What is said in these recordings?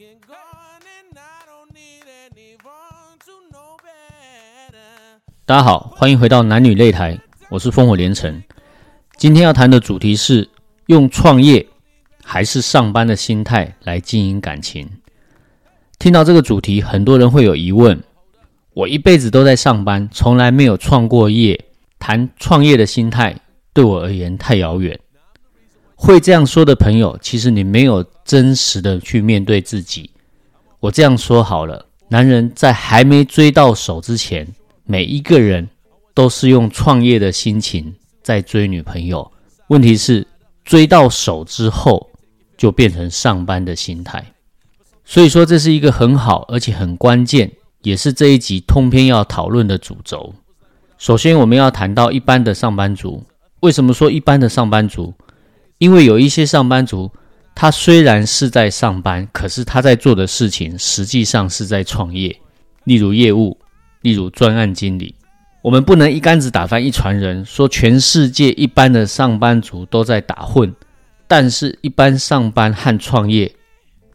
can go on and I don't need anyone to know better. 大家好，欢迎回到男女擂台，我是烽火连城。今天要谈的主题是用创业还是上班的心态来经营感情。听到这个主题，很多人会有疑问：我一辈子都在上班，从来没有创过业，谈创业的心态对我而言太遥远。会这样说的朋友，其实你没有真实的去面对自己。我这样说好了，男人在还没追到手之前，每一个人都是用创业的心情在追女朋友。问题是追到手之后，就变成上班的心态。所以说，这是一个很好而且很关键，也是这一集通篇要讨论的主轴。首先，我们要谈到一般的上班族。为什么说一般的上班族？因为有一些上班族，他虽然是在上班，可是他在做的事情实际上是在创业。例如业务，例如专案经理。我们不能一竿子打翻一船人，说全世界一般的上班族都在打混。但是，一般上班和创业，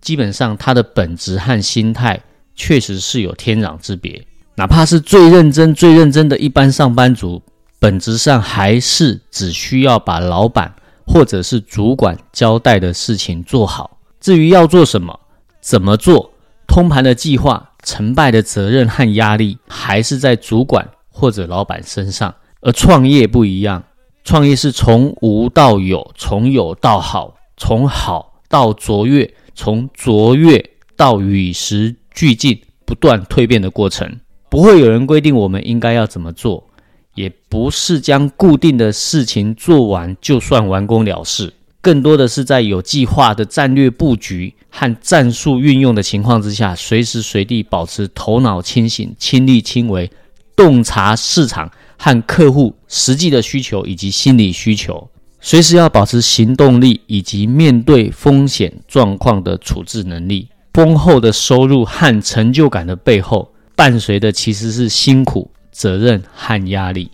基本上他的本质和心态确实是有天壤之别。哪怕是最认真、最认真的一般上班族，本质上还是只需要把老板。或者是主管交代的事情做好，至于要做什么、怎么做，通盘的计划、成败的责任和压力，还是在主管或者老板身上。而创业不一样，创业是从无到有，从有到好，从好到卓越，从卓越到与时俱进、不断蜕变的过程。不会有人规定我们应该要怎么做。也不是将固定的事情做完就算完工了事，更多的是在有计划的战略布局和战术运用的情况之下，随时随地保持头脑清醒、亲力亲为，洞察市场和客户实际的需求以及心理需求，随时要保持行动力以及面对风险状况的处置能力。丰厚的收入和成就感的背后，伴随的其实是辛苦。责任和压力，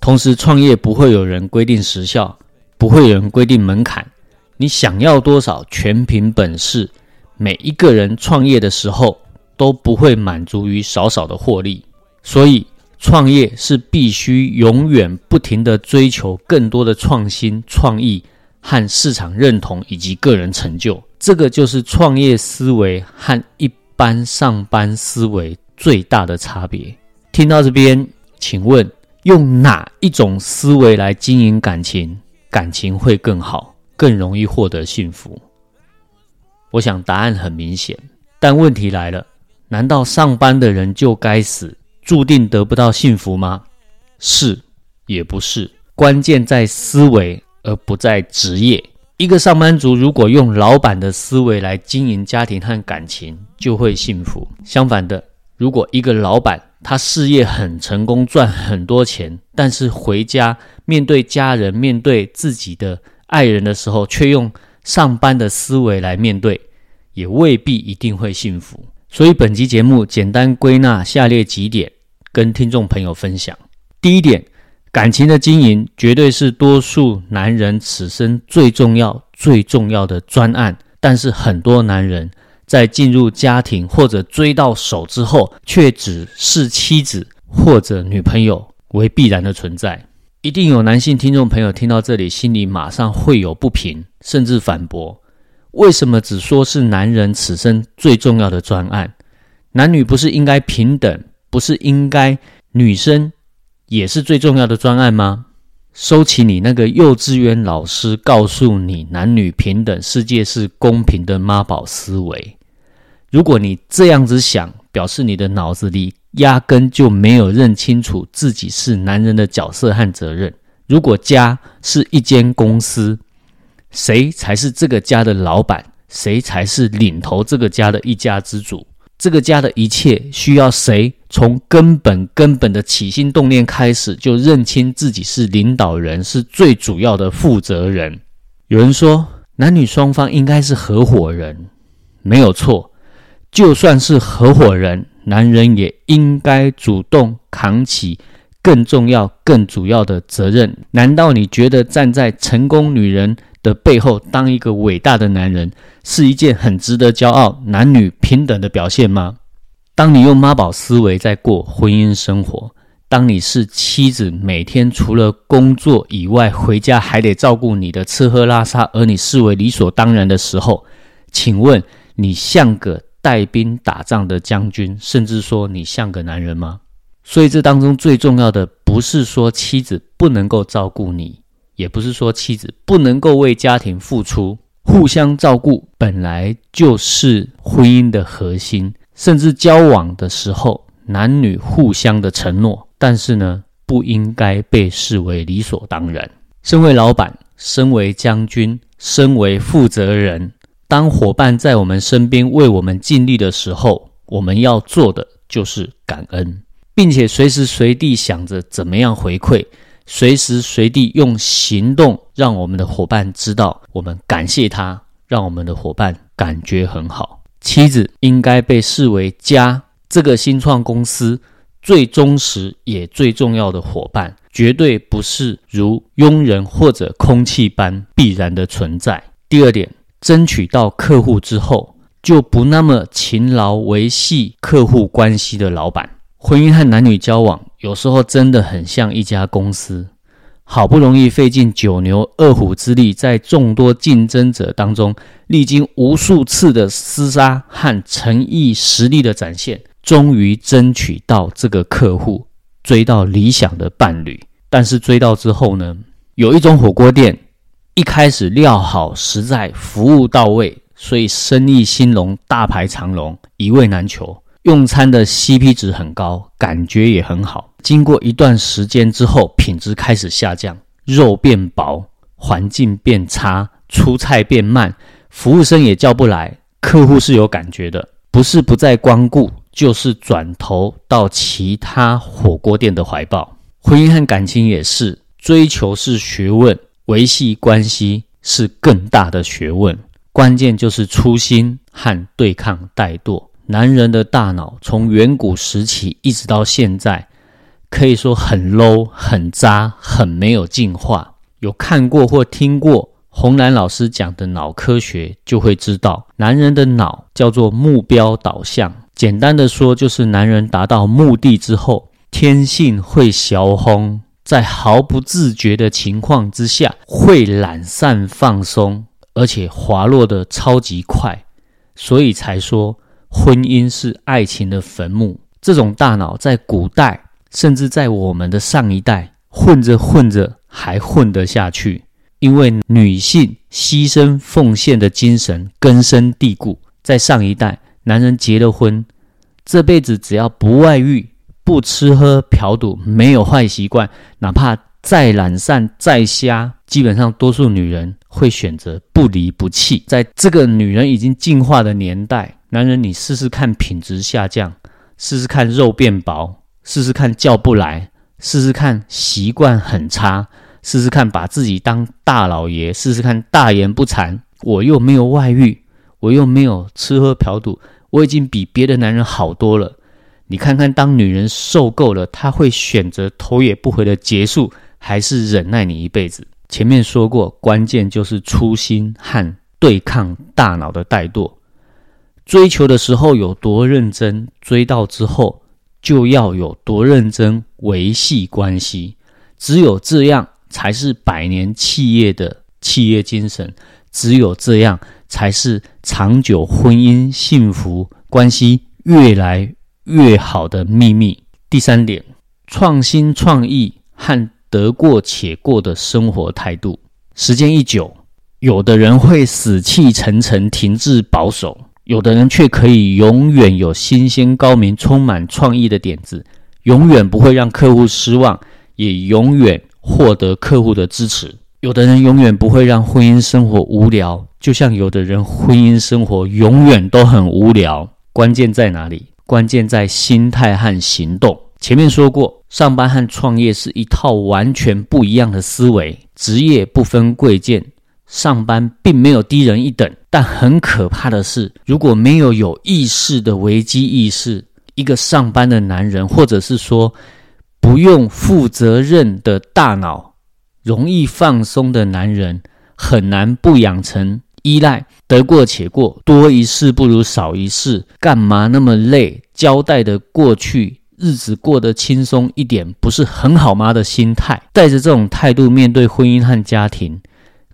同时创业不会有人规定时效，不会有人规定门槛，你想要多少全凭本事。每一个人创业的时候都不会满足于少少的获利，所以创业是必须永远不停的追求更多的创新、创意和市场认同以及个人成就。这个就是创业思维和一般上班思维最大的差别。听到这边，请问用哪一种思维来经营感情，感情会更好，更容易获得幸福？我想答案很明显，但问题来了：难道上班的人就该死，注定得不到幸福吗？是，也不是。关键在思维，而不在职业。一个上班族如果用老板的思维来经营家庭和感情，就会幸福。相反的，如果一个老板，他事业很成功，赚很多钱，但是回家面对家人、面对自己的爱人的时候，却用上班的思维来面对，也未必一定会幸福。所以，本集节目简单归纳下列几点，跟听众朋友分享。第一点，感情的经营绝对是多数男人此生最重要、最重要的专案，但是很多男人。在进入家庭或者追到手之后，却只视妻子或者女朋友为必然的存在。一定有男性听众朋友听到这里，心里马上会有不平，甚至反驳：为什么只说是男人此生最重要的专案？男女不是应该平等？不是应该女生也是最重要的专案吗？收起你那个幼稚园老师告诉你男女平等、世界是公平的妈宝思维。如果你这样子想，表示你的脑子里压根就没有认清楚自己是男人的角色和责任。如果家是一间公司，谁才是这个家的老板？谁才是领头这个家的一家之主？这个家的一切需要谁从根本根本的起心动念开始就认清自己是领导人，是最主要的负责人？有人说，男女双方应该是合伙人，没有错。就算是合伙人，男人也应该主动扛起更重要、更主要的责任。难道你觉得站在成功女人的背后当一个伟大的男人，是一件很值得骄傲、男女平等的表现吗？当你用妈宝思维在过婚姻生活，当你是妻子，每天除了工作以外，回家还得照顾你的吃喝拉撒，而你视为理所当然的时候，请问你像个带兵打仗的将军，甚至说你像个男人吗？所以这当中最重要的，不是说妻子不能够照顾你。也不是说妻子不能够为家庭付出，互相照顾本来就是婚姻的核心，甚至交往的时候男女互相的承诺，但是呢，不应该被视为理所当然。身为老板，身为将军，身为负责人，当伙伴在我们身边为我们尽力的时候，我们要做的就是感恩，并且随时随地想着怎么样回馈。随时随地用行动让我们的伙伴知道我们感谢他，让我们的伙伴感觉很好。妻子应该被视为家这个新创公司最忠实也最重要的伙伴，绝对不是如佣人或者空气般必然的存在。第二点，争取到客户之后，就不那么勤劳维系客户关系的老板。婚姻和男女交往，有时候真的很像一家公司，好不容易费尽九牛二虎之力，在众多竞争者当中，历经无数次的厮杀和诚意实力的展现，终于争取到这个客户，追到理想的伴侣。但是追到之后呢，有一种火锅店，一开始料好实在，服务到位，所以生意兴隆，大排长龙，一位难求。用餐的 CP 值很高，感觉也很好。经过一段时间之后，品质开始下降，肉变薄，环境变差，出菜变慢，服务生也叫不来。客户是有感觉的，不是不再光顾，就是转头到其他火锅店的怀抱。婚姻和感情也是，追求是学问，维系关系是更大的学问。关键就是初心和对抗怠惰。男人的大脑从远古时期一直到现在，可以说很 low、很渣、很没有进化。有看过或听过红蓝老师讲的脑科学，就会知道，男人的脑叫做目标导向。简单的说，就是男人达到目的之后，天性会小轰，在毫不自觉的情况之下，会懒散放松，而且滑落的超级快，所以才说。婚姻是爱情的坟墓。这种大脑在古代，甚至在我们的上一代，混着混着还混得下去，因为女性牺牲奉献的精神根深蒂固。在上一代，男人结了婚，这辈子只要不外遇、不吃喝嫖赌、没有坏习惯，哪怕再懒散、再瞎，基本上多数女人会选择不离不弃。在这个女人已经进化的年代。男人，你试试看品质下降，试试看肉变薄，试试看叫不来，试试看习惯很差，试试看把自己当大老爷，试试看大言不惭。我又没有外遇，我又没有吃喝嫖赌，我已经比别的男人好多了。你看看，当女人受够了，她会选择头也不回的结束，还是忍耐你一辈子？前面说过，关键就是初心和对抗大脑的怠惰。追求的时候有多认真，追到之后就要有多认真维系关系。只有这样才是百年企业的企业精神，只有这样才是长久婚姻幸福关系越来越好的秘密。第三点，创新创意和得过且过的生活态度。时间一久，有的人会死气沉沉、停滞保守。有的人却可以永远有新鲜、高明、充满创意的点子，永远不会让客户失望，也永远获得客户的支持。有的人永远不会让婚姻生活无聊，就像有的人婚姻生活永远都很无聊。关键在哪里？关键在心态和行动。前面说过，上班和创业是一套完全不一样的思维，职业不分贵贱。上班并没有低人一等，但很可怕的是，如果没有有意识的危机意识，一个上班的男人，或者是说不用负责任的大脑、容易放松的男人，很难不养成依赖。得过且过，多一事不如少一事，干嘛那么累？交代的过去，日子过得轻松一点，不是很好吗？的心态，带着这种态度面对婚姻和家庭，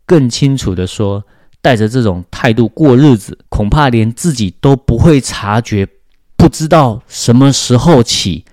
更清楚的说，带着这种态度过日子，恐怕连自己都不会察觉，不知道什么时候起。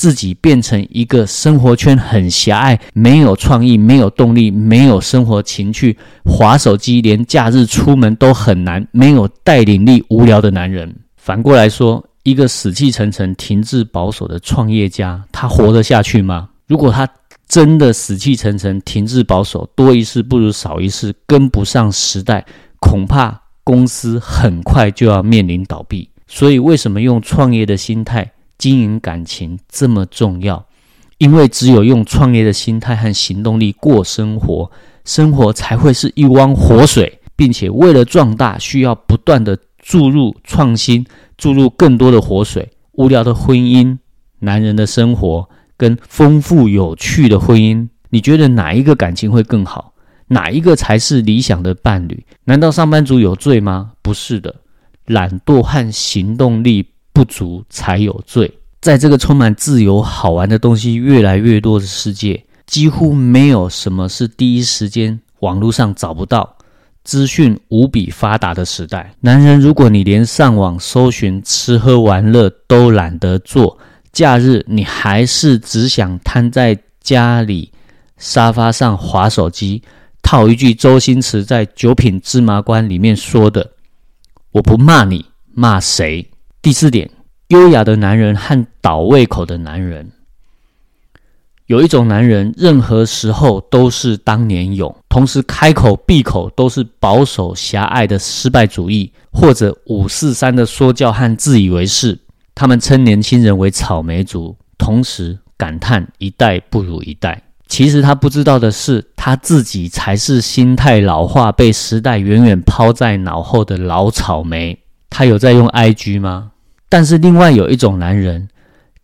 自己变成一个生活圈很狭隘、没有创意、没有动力、没有生活情趣、划手机，连假日出门都很难、没有带领力、无聊的男人。反过来说，一个死气沉沉、停滞保守的创业家，他活得下去吗？如果他真的死气沉沉、停滞保守，多一事不如少一事，跟不上时代，恐怕公司很快就要面临倒闭。所以，为什么用创业的心态？经营感情这么重要，因为只有用创业的心态和行动力过生活，生活才会是一汪活水，并且为了壮大，需要不断的注入创新，注入更多的活水。无聊的婚姻，男人的生活跟丰富有趣的婚姻，你觉得哪一个感情会更好？哪一个才是理想的伴侣？难道上班族有罪吗？不是的，懒惰和行动力。不足才有罪。在这个充满自由、好玩的东西越来越多的世界，几乎没有什么是第一时间网络上找不到、资讯无比发达的时代。男人，如果你连上网搜寻吃喝玩乐都懒得做，假日你还是只想瘫在家里沙发上划手机，套一句周星驰在《九品芝麻官》里面说的：“我不骂你，骂谁？”第四点，优雅的男人和倒胃口的男人。有一种男人，任何时候都是当年勇，同时开口闭口都是保守狭隘的失败主义，或者五四三的说教和自以为是。他们称年轻人为草莓族，同时感叹一代不如一代。其实他不知道的是，他自己才是心态老化、被时代远远抛在脑后的老草莓。他有在用 IG 吗？但是另外有一种男人，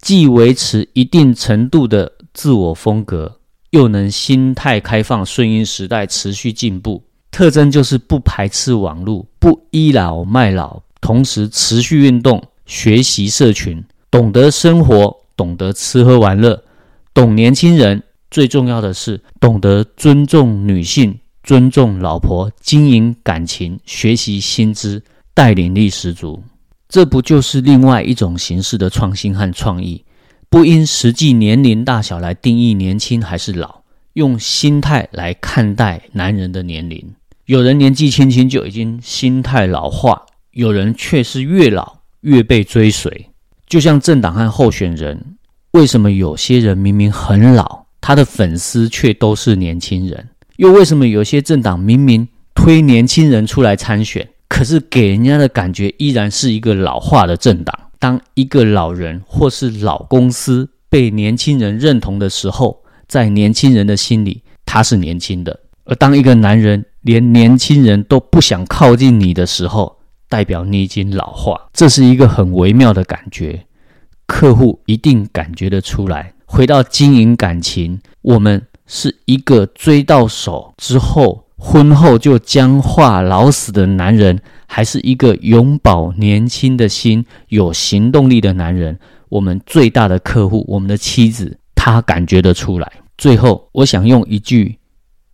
既维持一定程度的自我风格，又能心态开放、顺应时代、持续进步。特征就是不排斥网络，不倚老卖老，同时持续运动、学习社群，懂得生活，懂得吃喝玩乐，懂年轻人。最重要的是，懂得尊重女性、尊重老婆、经营感情、学习新知。带领力十足，这不就是另外一种形式的创新和创意？不因实际年龄大小来定义年轻还是老，用心态来看待男人的年龄。有人年纪轻轻就已经心态老化，有人却是越老越被追随。就像政党和候选人，为什么有些人明明很老，他的粉丝却都是年轻人？又为什么有些政党明明推年轻人出来参选？可是给人家的感觉依然是一个老化的政党。当一个老人或是老公司被年轻人认同的时候，在年轻人的心里他是年轻的；而当一个男人连年轻人都不想靠近你的时候，代表你已经老化。这是一个很微妙的感觉，客户一定感觉得出来。回到经营感情，我们是一个追到手之后。婚后就僵化老死的男人，还是一个永葆年轻的心、有行动力的男人？我们最大的客户，我们的妻子，她感觉得出来。最后，我想用一句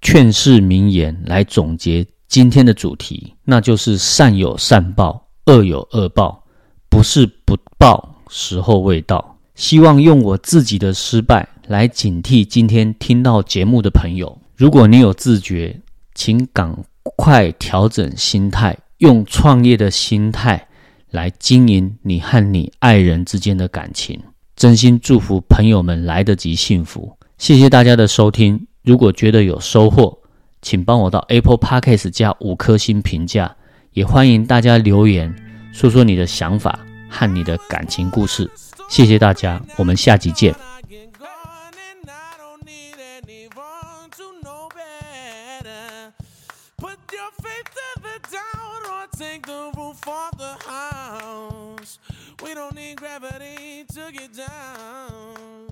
劝世名言来总结今天的主题，那就是“善有善报，恶有恶报，不是不报，时候未到”。希望用我自己的失败来警惕今天听到节目的朋友。如果你有自觉，请赶快调整心态，用创业的心态来经营你和你爱人之间的感情。真心祝福朋友们来得及幸福。谢谢大家的收听。如果觉得有收获，请帮我到 Apple Podcast 加五颗星评价，也欢迎大家留言说说你的想法和你的感情故事。谢谢大家，我们下集见。The roof off the house. We don't need gravity to get down.